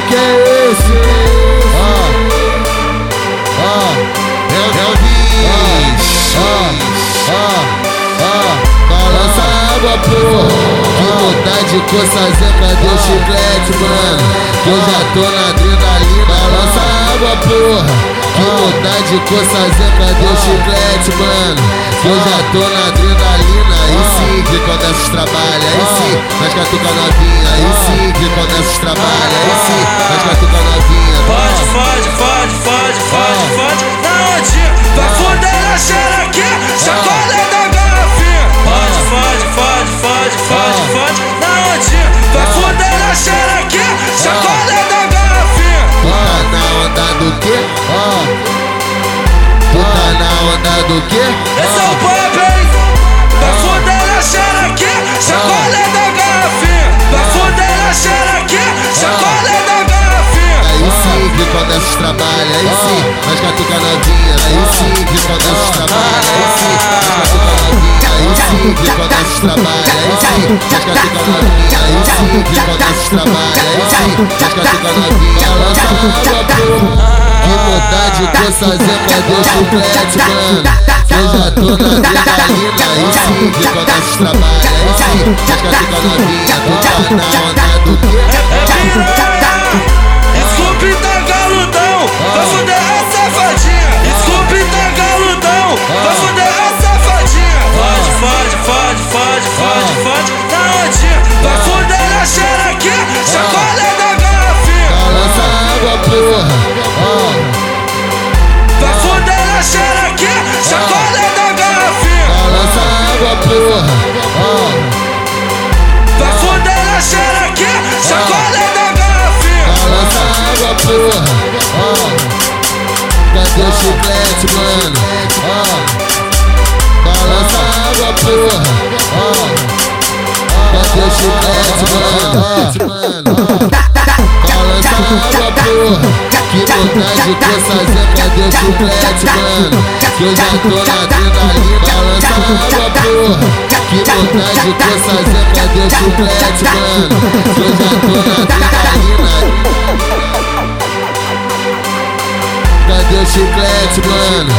que é esse? Ó, ó, é o é o bicho. Ó, ó, ó, balança a água, porra. Que vontade de coçar zeca, deu chiclete, mano. Que eu já tô na adrenalina. Balança a água, porra. Que vontade de coçar zeca, deu chiclete, mano. Que eu já tô na adrenalina. Aí sim, que quando esses trabalha. Aí sim, nós catuca novinha. Aí sim, que quando esses trabalha. Aí sim, que esses trabalha. Aí sim, nós catuca novinha. Aí sim, que esses trabalha. Aí sim, nós catuca novinha. Aí sim, que esses trabalha. Aí sim, nós catuca novinha. Aí sim, que esses trabalha. Aí sim, nós catuca novinha. Lança água, porra. Que vontade de coçar zeca, deu chiclete, mano. Que eu já tô na adrenalina. Aí sim, que esses trabalha. Aí sim, nós catuca novinha. Tá na onda do quê? Porra. Vai foder na xereque, chacoalha da garrafinha. Balança água, porra. Cadê o chiclete, mano? Balança água, porra. Cadê o chiclete, mano? Balança água, porra. Que vontade de coçar zeca, cadê o chiclete, mano? Que eu já tô na adrenalina. Balança água, porra. Que vontade de coçar zeca, cadê o chiclete, mano? Que eu já tô na adrenalina. Cadê o chiclete, mano?